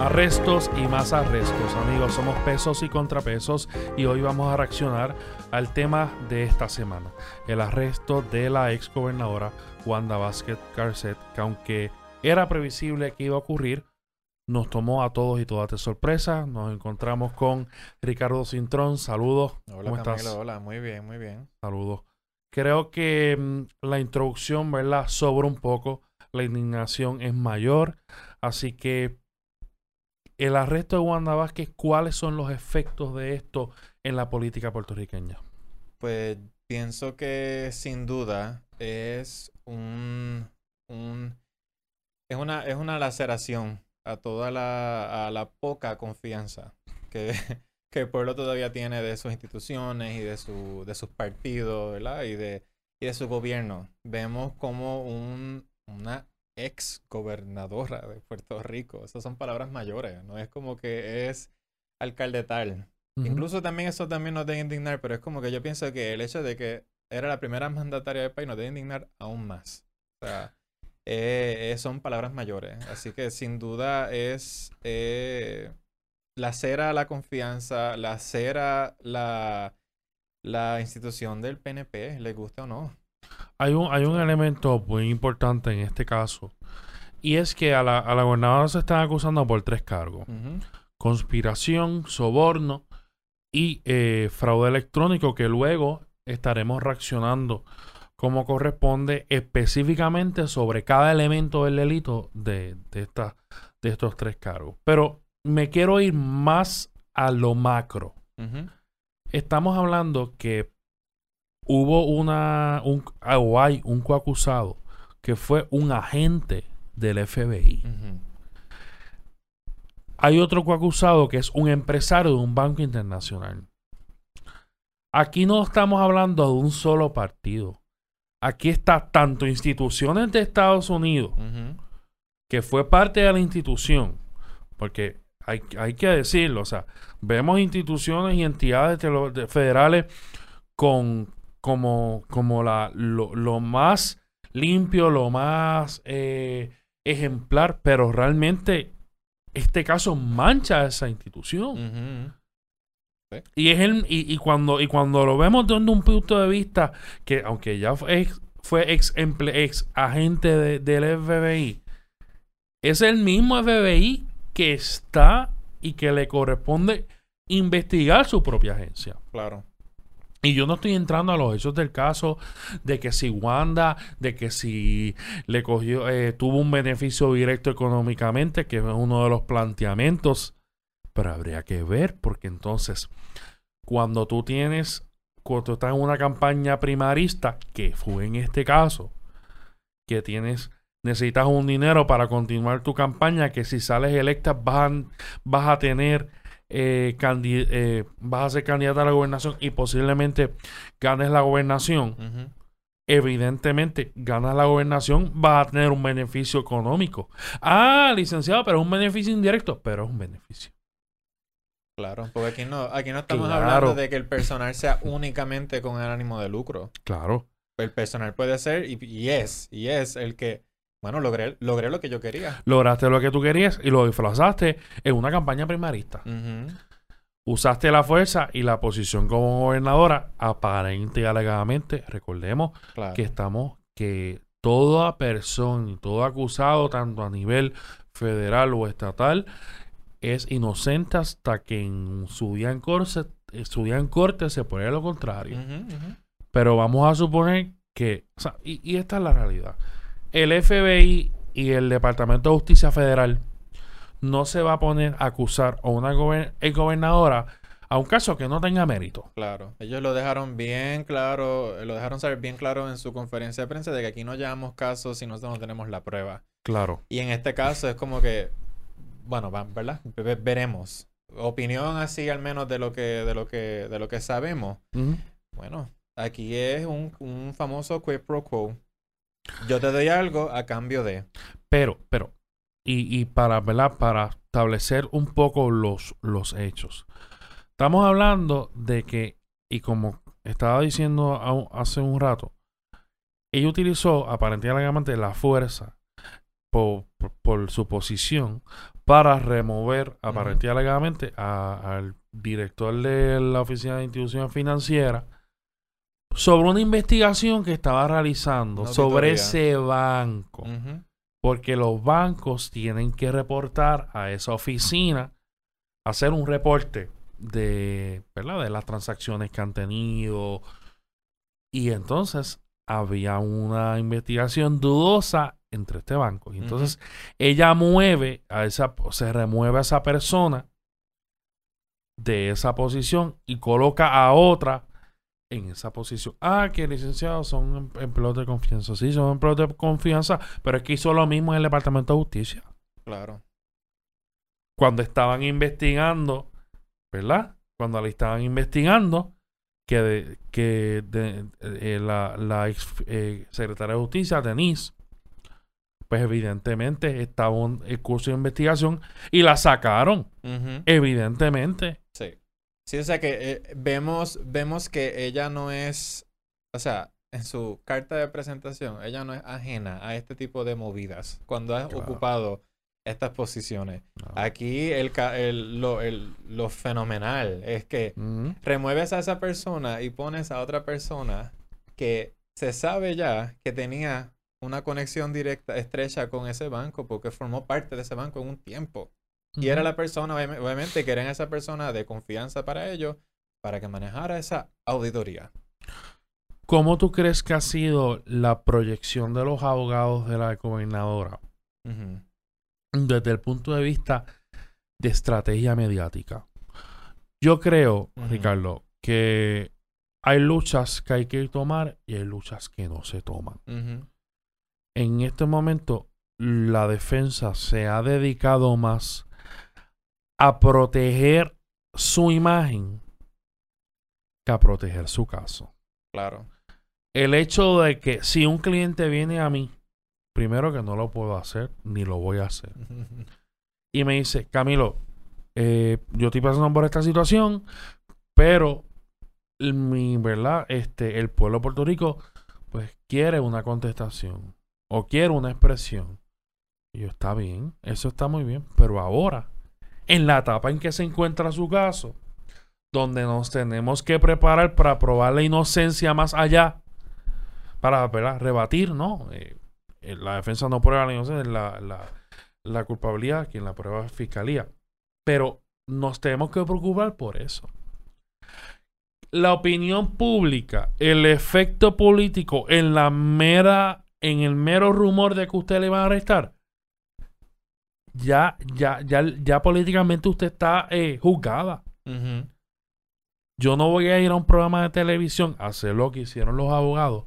Arrestos y más arrestos, amigos. Somos pesos y contrapesos y hoy vamos a reaccionar al tema de esta semana. El arresto de la ex gobernadora Wanda Vázquez Garcet, que aunque era previsible que iba a ocurrir, nos tomó a todos y todas de sorpresa. Nos encontramos con Ricardo Cintrón. Saludos. Hola, ¿Cómo estás? Hola, muy bien, muy bien. Saludos. Creo que mm, la introducción, ¿verdad? Sobra un poco. La indignación es mayor. Así que el arresto de Wanda Vázquez, ¿cuáles son los efectos de esto en la política puertorriqueña? Pues pienso que sin duda es un, es una es una laceración a toda la, a la poca confianza que, que el pueblo todavía tiene de sus instituciones y de su de sus partidos, ¿verdad? Y de y de su gobierno. Vemos como un, una ex gobernadora de Puerto Rico. Esas son palabras mayores, no es como que es alcalde tal. Incluso también eso también nos debe indignar, pero es como que yo pienso que el hecho de que era la primera mandataria del país nos debe indignar aún más. O sea, eh, eh, son palabras mayores. Así que sin duda es eh, la cera la confianza, la cera la, la institución del PNP, le gusta o no. Hay un, hay un elemento muy importante en este caso. Y es que a la, a la gobernadora se están acusando por tres cargos. Conspiración, soborno y eh, fraude electrónico que luego estaremos reaccionando como corresponde específicamente sobre cada elemento del delito de, de, de estos tres cargos. Pero me quiero ir más a lo macro. Estamos hablando que hubo una, un, ah, o hay un coacusado que fue un agente del FBI. Hay otro coacusado que es un empresario de un banco internacional. Aquí no estamos hablando de un solo partido. Aquí está tanto instituciones de Estados Unidos, que fue parte de la institución, porque hay, hay, que decirlo, o sea, vemos instituciones y entidades federales con como, como la, lo, más limpio, lo más eh, ejemplar, pero realmente este caso mancha a esa institución. Y es el, y, cuando, y cuando lo vemos desde un punto de vista que, aunque ya fue ex, fue ex, ex agente del FBI, es el mismo FBI que está y que le corresponde investigar su propia agencia. Claro. Y yo no estoy entrando a los hechos del caso de que si Wanda, de que si le cogió, eh, tuvo un beneficio directo económicamente, que es uno de los planteamientos, pero habría que ver, porque entonces, cuando tú tienes, cuando tú estás en una campaña primarista, que fue en este caso, que tienes, necesitas un dinero para continuar tu campaña, que si sales electa vas vas a tener eh, eh, vas a ser candidata a la gobernación y posiblemente ganes la gobernación, evidentemente ganas la gobernación, vas a tener un beneficio económico. Ah, licenciado, pero es un beneficio indirecto, pero es un beneficio. Claro, porque aquí no, aquí no estamos hablando de que el personal sea únicamente con el ánimo de lucro. Claro. El personal puede ser y es, y es el que bueno, logré, logré lo que yo quería. Lograste lo que tú querías y lo disfrazaste en una campaña primarista. Usaste la fuerza y la posición como gobernadora, aparente y alegadamente. Recordemos que estamos, que toda persona y todo acusado, tanto a nivel federal o estatal, es inocente hasta que en su día en corte, su día en corte se pone lo contrario. Pero vamos a suponer que, o sea, y, y esta es la realidad el FBI y el Departamento de Justicia Federal no se va a poner a acusar a una gobernadora a un caso que no tenga mérito. Claro, ellos lo dejaron bien claro, lo dejaron saber bien claro en su conferencia de prensa de que aquí no llevamos casos si nosotros no tenemos la prueba. Claro. Y en este caso es como que, bueno, ¿verdad? veremos. Opinión así al menos de lo que, de lo que, de lo que sabemos. Bueno, aquí es un, un famoso quid pro quo yo te doy algo a cambio de. Pero, pero, y, y para, ¿verdad? Para establecer un poco los, los hechos. Estamos hablando de que, y como estaba diciendo hace un rato, ella utilizó aparentemente la fuerza por, por su posición para remover aparentemente al director de la Oficina de Instituciones Financieras sobre una investigación que estaba realizando Una sobre auditoría. ese banco. Porque los bancos tienen que reportar a esa oficina, hacer un reporte de, ¿verdad? de las transacciones que han tenido. Y entonces había una investigación dudosa entre este banco. Y entonces ella mueve a esa, se remueve a esa persona de esa posición y coloca a otra en esa posición. Ah, que licenciados son em- empleados de confianza. Sí, son empleados de confianza, pero es que hizo lo mismo en el Departamento de Justicia. Claro. Cuando estaban investigando, ¿verdad? Cuando le estaban investigando, que, de- que de- eh, la, la ex eh, secretaria de Justicia, Denise, pues evidentemente estaba en el curso de investigación y la sacaron, evidentemente. Sí. O sea que eh, vemos, vemos que ella no es, o sea, en su carta de presentación, ella no es ajena a este tipo de movidas cuando ha Claro. ocupado estas posiciones. No. Aquí el, lo, el- lo fenomenal es que Ujú. remueves a esa persona y pones a otra persona que se sabe ya que tenía una conexión directa, estrecha con ese banco porque formó parte de ese banco en un tiempo. Y era la persona, obviamente, que era esa persona de confianza para ellos, para que manejara esa auditoría. ¿Cómo tú crees que ha sido la proyección de los abogados de la gobernadora desde el punto de vista de estrategia mediática? Yo creo. Ricardo, que hay luchas que hay que tomar y hay luchas que no se toman. En este momento, la defensa se ha dedicado más a proteger su imagen que a proteger su caso. Claro. el hecho de que si un cliente viene a mí, primero que no lo puedo hacer, ni lo voy a hacer, y me dice, Camilo, eh, yo estoy pasando por esta situación, pero el- mi, ¿verdad? Este, el pueblo de Puerto Rico, pues quiere una contestación o quiere una expresión. Y yo, está bien, eso está muy bien, pero ahora, en la etapa en que se encuentra su caso, donde nos tenemos que preparar para probar la inocencia más allá, para ¿verdad? rebatir, ¿no? Eh, la defensa no prueba la inocencia, la, la, la culpabilidad, quien la prueba es fiscalía. Pero nos tenemos que preocupar por eso. La opinión pública, el efecto político en la mera, en el mero rumor de que usted le van a arrestar, ya, ya, ya, ya políticamente usted está eh, juzgada. Yo no voy a ir a un programa de televisión a hacer lo que hicieron los abogados,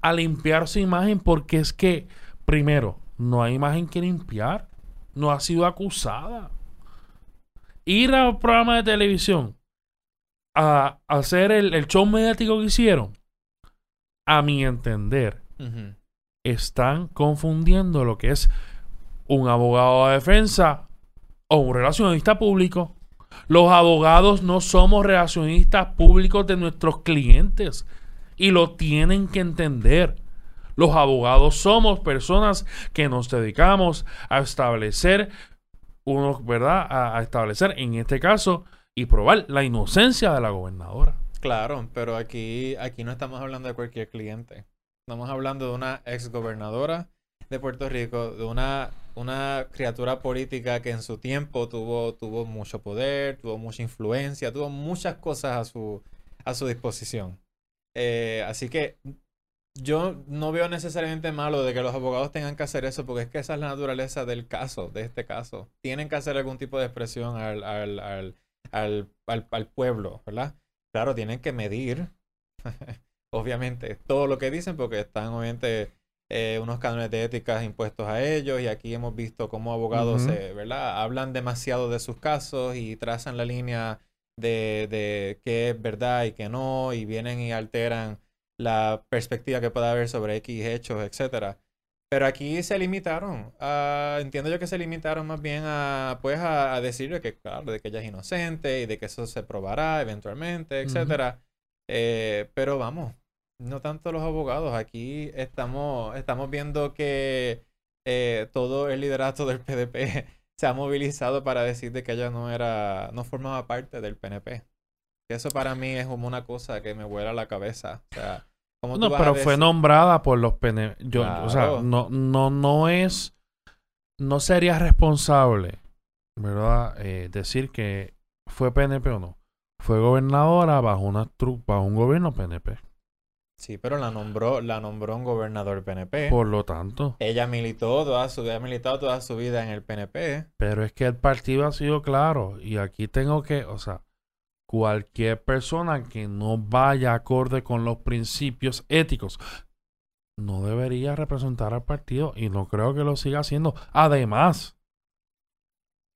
a limpiar su imagen porque es que, primero, no hay imagen que limpiar, no ha sido acusada. Ir a un programa de televisión a, a hacer el, el show mediático que hicieron, a mi entender, están confundiendo lo que es un abogado de defensa o un relacionista público. Los abogados no somos relacionistas públicos de nuestros clientes y lo tienen que entender. Los abogados somos personas que nos dedicamos a establecer unos, ¿verdad? A, a establecer en este caso y probar la inocencia de la gobernadora. Claro, pero aquí, aquí no estamos hablando de cualquier cliente. Estamos hablando de una ex gobernadora de Puerto Rico, de una, una criatura política que en su tiempo tuvo, tuvo mucho poder, tuvo mucha influencia, tuvo muchas cosas a su, a su disposición. Eh, así que yo no veo necesariamente malo de que los abogados tengan que hacer eso, porque es que esa es la naturaleza del caso, de este caso. Tienen que hacer algún tipo de expresión al, al, al, al, al, al pueblo, ¿verdad? Claro, tienen que medir, obviamente, todo lo que dicen, porque están obviamente eh, unos cánones de ética impuestos a ellos, y aquí hemos visto cómo abogados, Ujú. se, ¿verdad? Hablan demasiado de sus casos y trazan la línea de, de qué es verdad y qué no, y vienen y alteran la perspectiva que pueda haber sobre X hechos, etcétera. Pero aquí se limitaron, a- entiendo yo que se limitaron más bien a, pues, a, a decirle que, claro, de que ella es inocente y de que eso se probará eventualmente, etcétera. Eh, pero vamos, no tanto los abogados, aquí estamos, estamos viendo que eh, todo el liderato del PDP se ha movilizado para decir de que ella no era, no formaba parte del PNP. Eso para mí es como una cosa que me vuela la cabeza. O sea, ¿cómo tú No, a pero fue nombrada por los PNP. Yo, O sea, no, no, no es. No sería responsable, ¿verdad? Eh, decir que fue PNP o no. Fue gobernadora bajo una bajo un gobierno PNP. Sí, pero la nombró, la nombró un gobernador PNP. Por lo tanto. Ella militó toda su, ha militado toda su vida en el PNP. Pero es que el partido ha sido claro. Y aquí tengo que, o sea, cualquier persona que no vaya acorde con los principios éticos no debería representar al partido. Y no creo que lo siga haciendo. Además,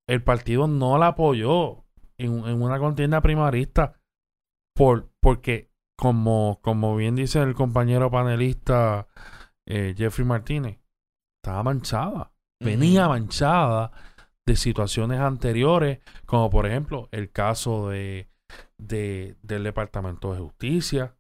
el partido no la apoyó en, en una contienda primarista por, porque, como, como bien dice el compañero panelista eh, Jeffrey Martínez, estaba manchada venía manchada de situaciones anteriores, como por ejemplo el caso de, de- del Departamento de Justicia,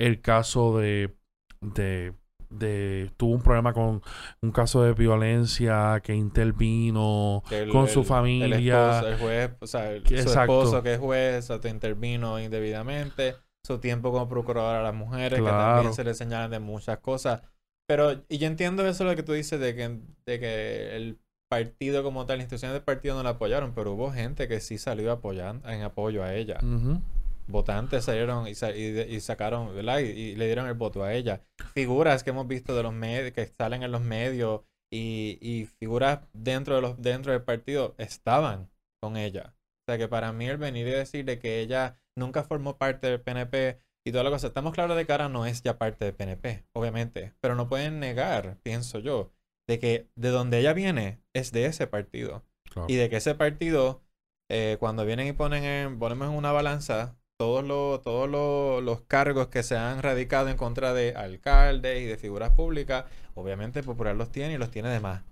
el caso de, de, de- tuvo un problema con un caso de violencia que intervino Que el- con el- su El, familia. esposo, el juez, o sea, el- su esposo que es juez, o sea, te intervino indebidamente. Su tiempo como procuradora a las mujeres, que Claro. también se le señalan de muchas cosas. Pero, y yo entiendo eso lo que tú dices de que, de que el partido como tal, las instituciones del partido no la apoyaron, pero hubo gente que sí salió apoyando, en apoyo a ella. Ujú. votantes salieron y, y y sacaron, ¿verdad? Y, y le dieron el voto a ella. Figuras que hemos visto de los medios, que salen en los medios y, y figuras dentro, de los, dentro del partido estaban con ella. O sea que para mí el venir y decir de que ella nunca formó parte del PNP y toda la cosa, estamos claros de que ahora no es ya parte del PNP, obviamente, pero no pueden negar, pienso yo, de que de donde ella viene es de ese partido. Claro. Y de que ese partido, eh, cuando vienen y ponen en, ponemos en una balanza todos los, todos los, los cargos que se han radicado en contra de alcaldes y de figuras públicas, obviamente Popular los tiene y los tiene de más.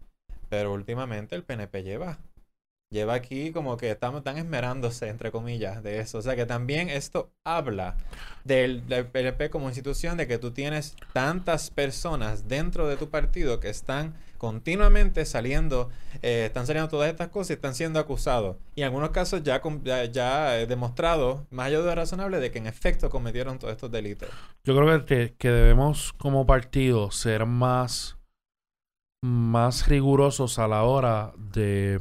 Pero últimamente el PNP lleva. Lleva aquí como que están, están esmerándose, entre comillas, de eso. O sea que también esto habla del, del PNP como institución, de que tú tienes tantas personas dentro de tu partido que están continuamente saliendo, eh, están saliendo todas estas cosas y están siendo acusados. Y en algunos casos ya, ya, ya eh, demostrado, más allá de lo razonable, de que en efecto cometieron todos estos delitos. Yo creo que, que debemos como partido ser más, más rigurosos a la hora de,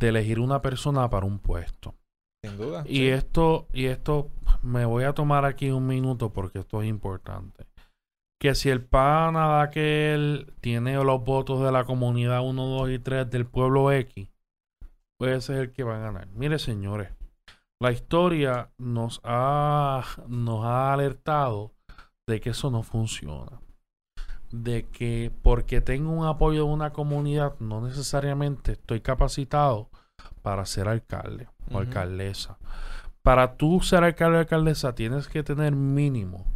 de elegir una persona para un puesto. Sin duda. Y sí. esto, y esto me voy a tomar aquí un minuto porque esto es importante. Que si el pana de aquel tiene los votos de la comunidad 1, 2 y 3 del pueblo X, puede ser el que va a ganar. Mire, señores, la historia nos ha, nos ha alertado de que eso no funciona. De que porque tengo un apoyo de una comunidad, no necesariamente estoy capacitado para ser alcalde o alcaldesa. Para tú ser alcalde o alcaldesa tienes que tener mínimo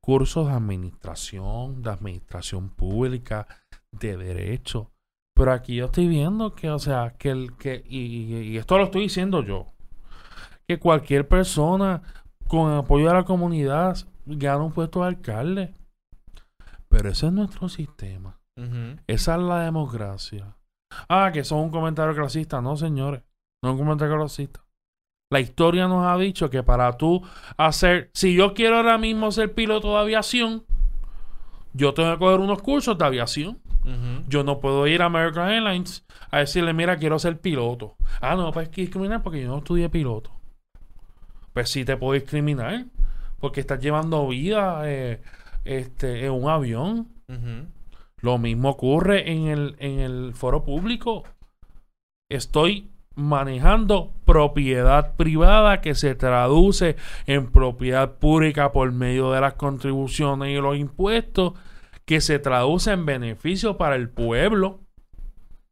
cursos de administración, de administración pública, de derecho. Pero aquí yo estoy viendo que, o sea, que el que, y, y- y esto lo estoy diciendo yo, que cualquier persona con apoyo de la comunidad gana un puesto de alcalde. Pero ese es nuestro sistema. Esa es la democracia. Ah, que eso es un comentario clasista. No, señores. No es un comentario clasista. La historia nos ha dicho que para tú hacer, si yo quiero ahora mismo ser piloto de aviación, yo tengo que coger unos cursos de aviación. Yo no puedo ir a American Airlines a decirle, mira, quiero ser piloto. Ah, no, pues discriminar porque yo no estudié piloto. Pues sí te puedo discriminar porque estás llevando vida eh, este, en un avión. Lo mismo ocurre en el, en el foro público. Estoy manejando propiedad privada que se traduce en propiedad pública por medio de las contribuciones y los impuestos que se traduce en beneficio para el pueblo.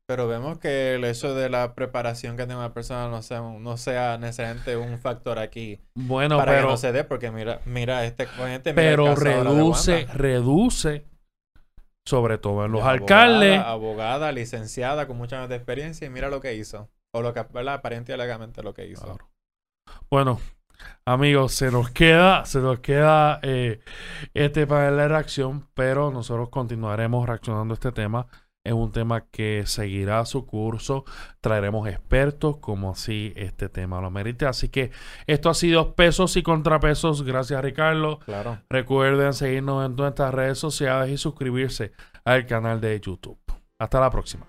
Pero vemos que el hecho de la preparación que tenga una persona no sea, no sea necesariamente un factor aquí Bueno, para que pero, no se dé, porque mira, mira este gente, pero de reduce, reduce, sobre todo en los Es alcaldes. Abogada, licenciada, con mucha más experiencia, y mira lo que hizo. O lo que, ¿verdad? Aparente y lo que hizo. Claro. Bueno, amigos, se nos queda, se nos queda eh, este panel de reacción, pero nosotros continuaremos reaccionando a este tema Es un tema que seguirá su curso. Traeremos expertos como si este tema lo merite. Así que esto ha sido pesos y contrapesos. Gracias, Ricardo. Claro. Recuerden seguirnos en nuestras redes sociales y suscribirse al canal de YouTube. Hasta la próxima.